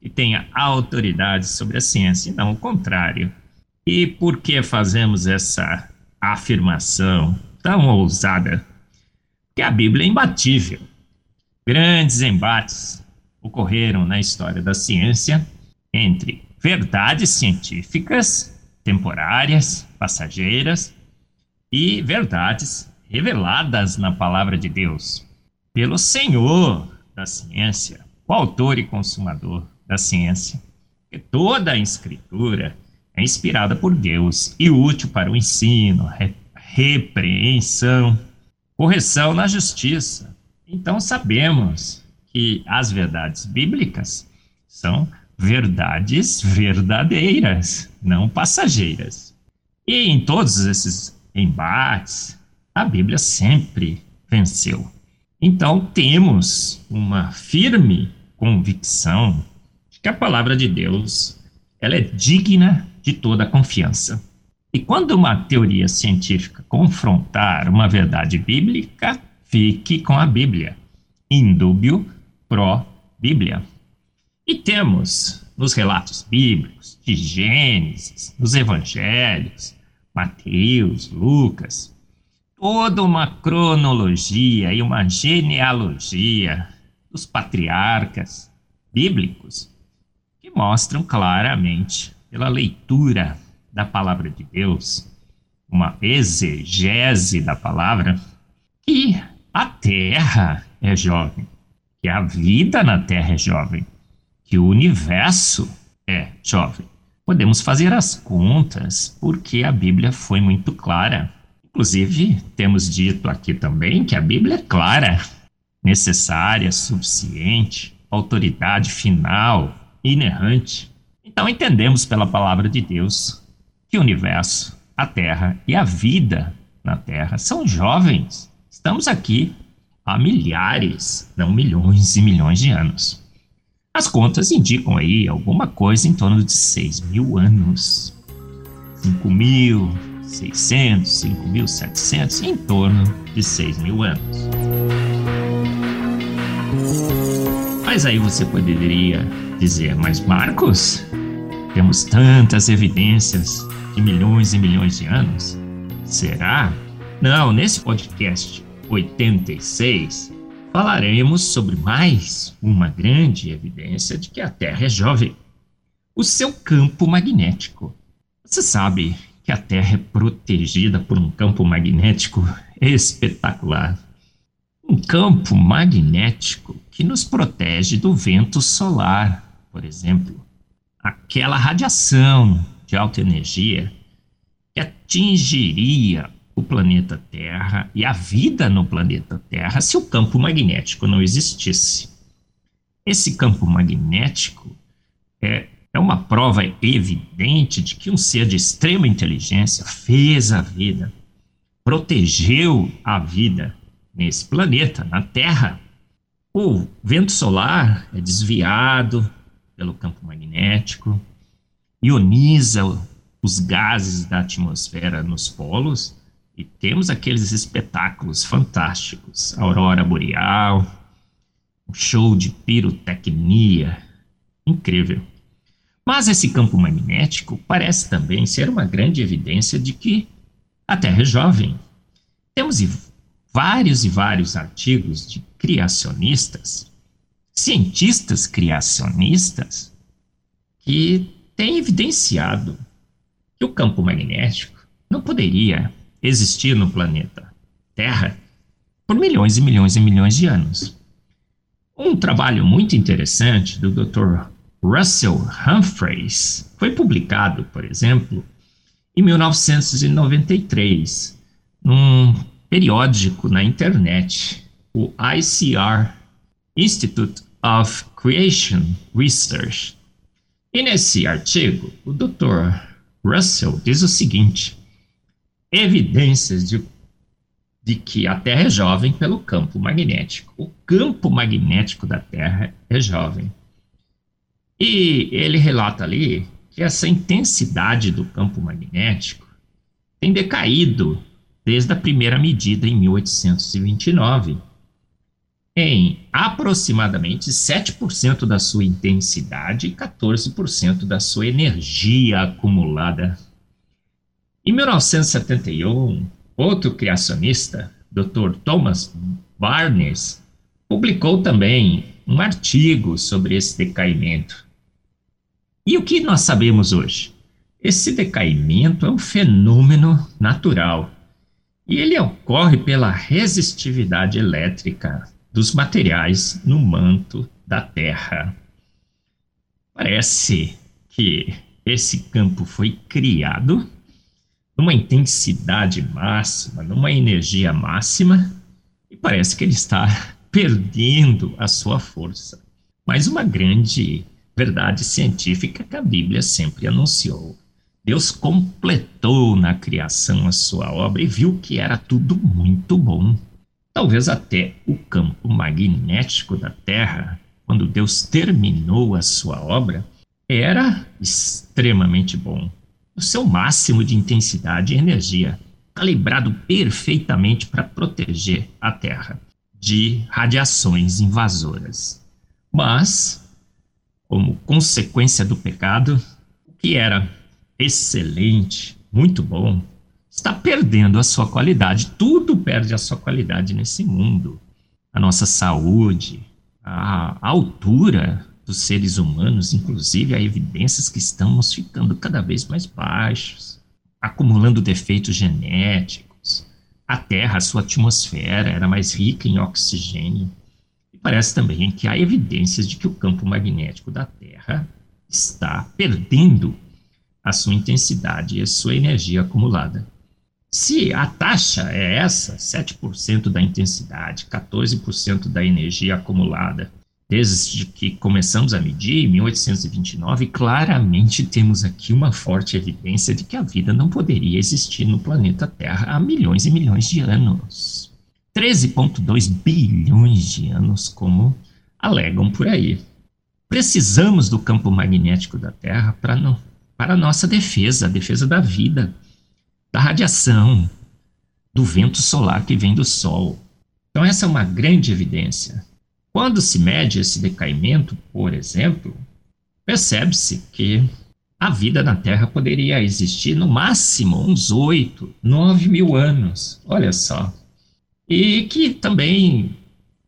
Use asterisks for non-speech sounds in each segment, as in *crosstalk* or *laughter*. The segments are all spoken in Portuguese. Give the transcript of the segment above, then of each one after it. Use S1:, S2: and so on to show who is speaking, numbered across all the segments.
S1: que tenha autoridade sobre a ciência, e não o contrário. E por que fazemos essa afirmação tão ousada? Que a Bíblia é imbatível. Grandes embates ocorreram na história da ciência entre verdades científicas, temporárias, passageiras, e verdades reveladas na palavra de Deus pelo Senhor da ciência, o autor e consumador da ciência. que toda a escritura é inspirada por Deus e útil para o ensino, re repreensão, correção na justiça. Então sabemos que as verdades bíblicas são verdades verdadeiras, não passageiras. E em todos esses embates, a Bíblia sempre venceu. Então temos uma firme convicção que a palavra de Deus ela é digna de toda confiança. E quando uma teoria científica confrontar uma verdade bíblica, fique com a Bíblia. Indúbio pro Bíblia. E temos nos relatos bíblicos de Gênesis, nos evangelhos, Mateus, Lucas, toda uma cronologia e uma genealogia dos patriarcas bíblicos mostram claramente, pela leitura da palavra de Deus, uma exegese da palavra, que a terra é jovem, que a vida na terra é jovem, que o universo é jovem. Podemos fazer as contas porque a Bíblia foi muito clara. Inclusive, temos dito aqui também que a Bíblia é clara, necessária, suficiente, autoridade final, inerrante. Então entendemos pela palavra de Deus que o universo, a Terra e a vida na Terra são jovens. Estamos aqui há milhares, não milhões e milhões de anos. As contas indicam aí alguma coisa em torno de 6 mil anos. 5.600, 5.700, em torno de 6 mil anos. Mas aí você poderia dizer, mas Marcos, temos tantas evidências de milhões e milhões de anos. Será? Não, nesse podcast 86 falaremos sobre mais uma grande evidência de que a Terra é jovem. O seu campo magnético. Você sabe que a Terra é protegida por um campo magnético espetacular campo magnético que nos protege do vento solar, por exemplo. Aquela radiação de alta energia que atingiria o planeta Terra e a vida no planeta Terra se o campo magnético não existisse. Esse campo magnético é, é uma prova evidente de que um ser de extrema inteligência fez a vida, protegeu a vida nesse planeta, na Terra, o vento solar é desviado pelo campo magnético, ioniza os gases da atmosfera nos polos e temos aqueles espetáculos fantásticos, aurora boreal, um show de pirotecnia, incrível. Mas esse campo magnético parece também ser uma grande evidência de que a Terra é jovem. Temos vários e vários artigos de criacionistas, cientistas criacionistas, que têm evidenciado que o campo magnético não poderia existir no planeta Terra por milhões e milhões e milhões de anos. Um trabalho muito interessante do Dr. Russell Humphreys foi publicado, por exemplo, em 1993, num periódico na internet, o ICR, Institute of Creation Research, E nesse artigo, o Dr. Russell diz o seguinte: evidências de, de que a Terra é jovem pelo campo magnético. O campo magnético da Terra é jovem. E ele relata ali que essa intensidade do campo magnético tem decaído desde a primeira medida em 1829 em aproximadamente 7% da sua intensidade e 14% da sua energia acumulada. Em 1971, outro criacionista, Dr. Thomas Barnes, publicou também um artigo sobre esse decaimento. E o que nós sabemos hoje? Esse decaimento é um fenômeno natural e ele ocorre pela resistividade elétrica dos materiais no manto da Terra. Parece que esse campo foi criado numa intensidade máxima, numa energia máxima, e parece que ele está *laughs* perdendo a sua força. Mas uma grande verdade científica que a Bíblia sempre anunciou. Deus completou na criação a sua obra e viu que era tudo muito bom. Talvez até o campo magnético da Terra, quando Deus terminou a sua obra, era extremamente bom. O seu máximo de intensidade e energia, calibrado perfeitamente para proteger a Terra de radiações invasoras. Mas, como consequência do pecado, o que era excelente, muito bom, está perdendo a sua qualidade. Tudo perde a sua qualidade nesse mundo. A nossa saúde, a, altura dos seres humanos, inclusive há evidências que estamos ficando cada vez mais baixos, acumulando defeitos genéticos. A Terra, a sua atmosfera, era mais rica em oxigênio. E parece também que há evidências de que o campo magnético da Terra está perdendo a sua intensidade e a sua energia acumulada. Se a taxa é essa, 7% da intensidade, 14% da energia acumulada, desde que começamos a medir, em 1829, claramente temos aqui uma forte evidência de que a vida não poderia existir no planeta Terra há milhões e milhões de anos. 13,2 bilhões de anos, como alegam por aí. Precisamos do campo magnético da Terra para não para a nossa defesa, a defesa da vida da radiação, do vento solar que vem do Sol. Então, essa é uma grande evidência. Quando se mede esse decaimento, por exemplo, percebe-se que a vida na Terra poderia existir no máximo uns 8, 9 mil anos. Olha só. E que também,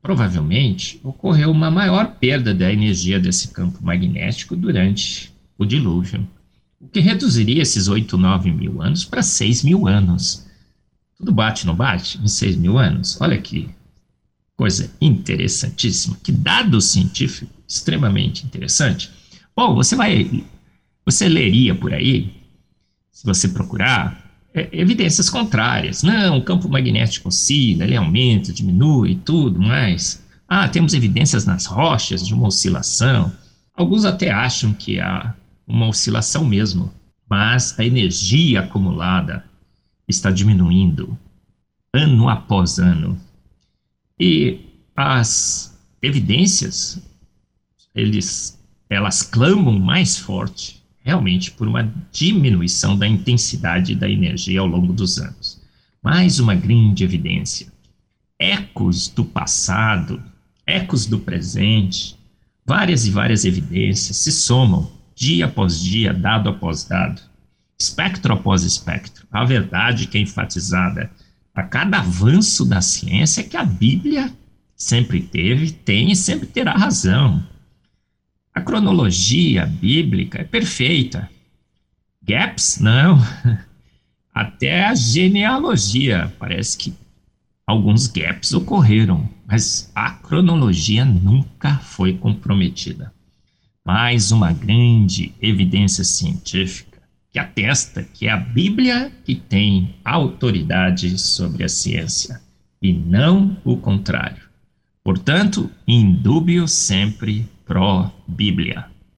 S1: provavelmente, ocorreu uma maior perda da energia desse campo magnético durante o dilúvio o que reduziria esses 8, 9 mil anos para 6 mil anos. Tudo bate, não bate? Em 6 mil anos? Olha que coisa interessantíssima, que dado científico extremamente interessante. Bom, você vai, você leria por aí, se você procurar, é, evidências contrárias. Não, o campo magnético oscila, ele aumenta, diminui, tudo mais. Ah, temos evidências nas rochas de uma oscilação. Alguns até acham que a uma oscilação mesmo, mas a energia acumulada está diminuindo ano após ano. E as evidências, eles, elas clamam mais forte, realmente, por uma diminuição da intensidade da energia ao longo dos anos. Mais uma grande evidência. Ecos do passado, ecos do presente, várias e várias evidências se somam dia após dia, dado após dado, espectro após espectro. A verdade que é enfatizada a cada avanço da ciência é que a Bíblia sempre teve, tem e sempre terá razão. A cronologia bíblica é perfeita. Gaps? Não. *laughs* Até a genealogia. Parece que alguns gaps ocorreram, mas a cronologia nunca foi comprometida mais uma grande evidência científica que atesta que é a Bíblia que tem autoridade sobre a ciência e não o contrário. Portanto, indúbio sempre pró Bíblia.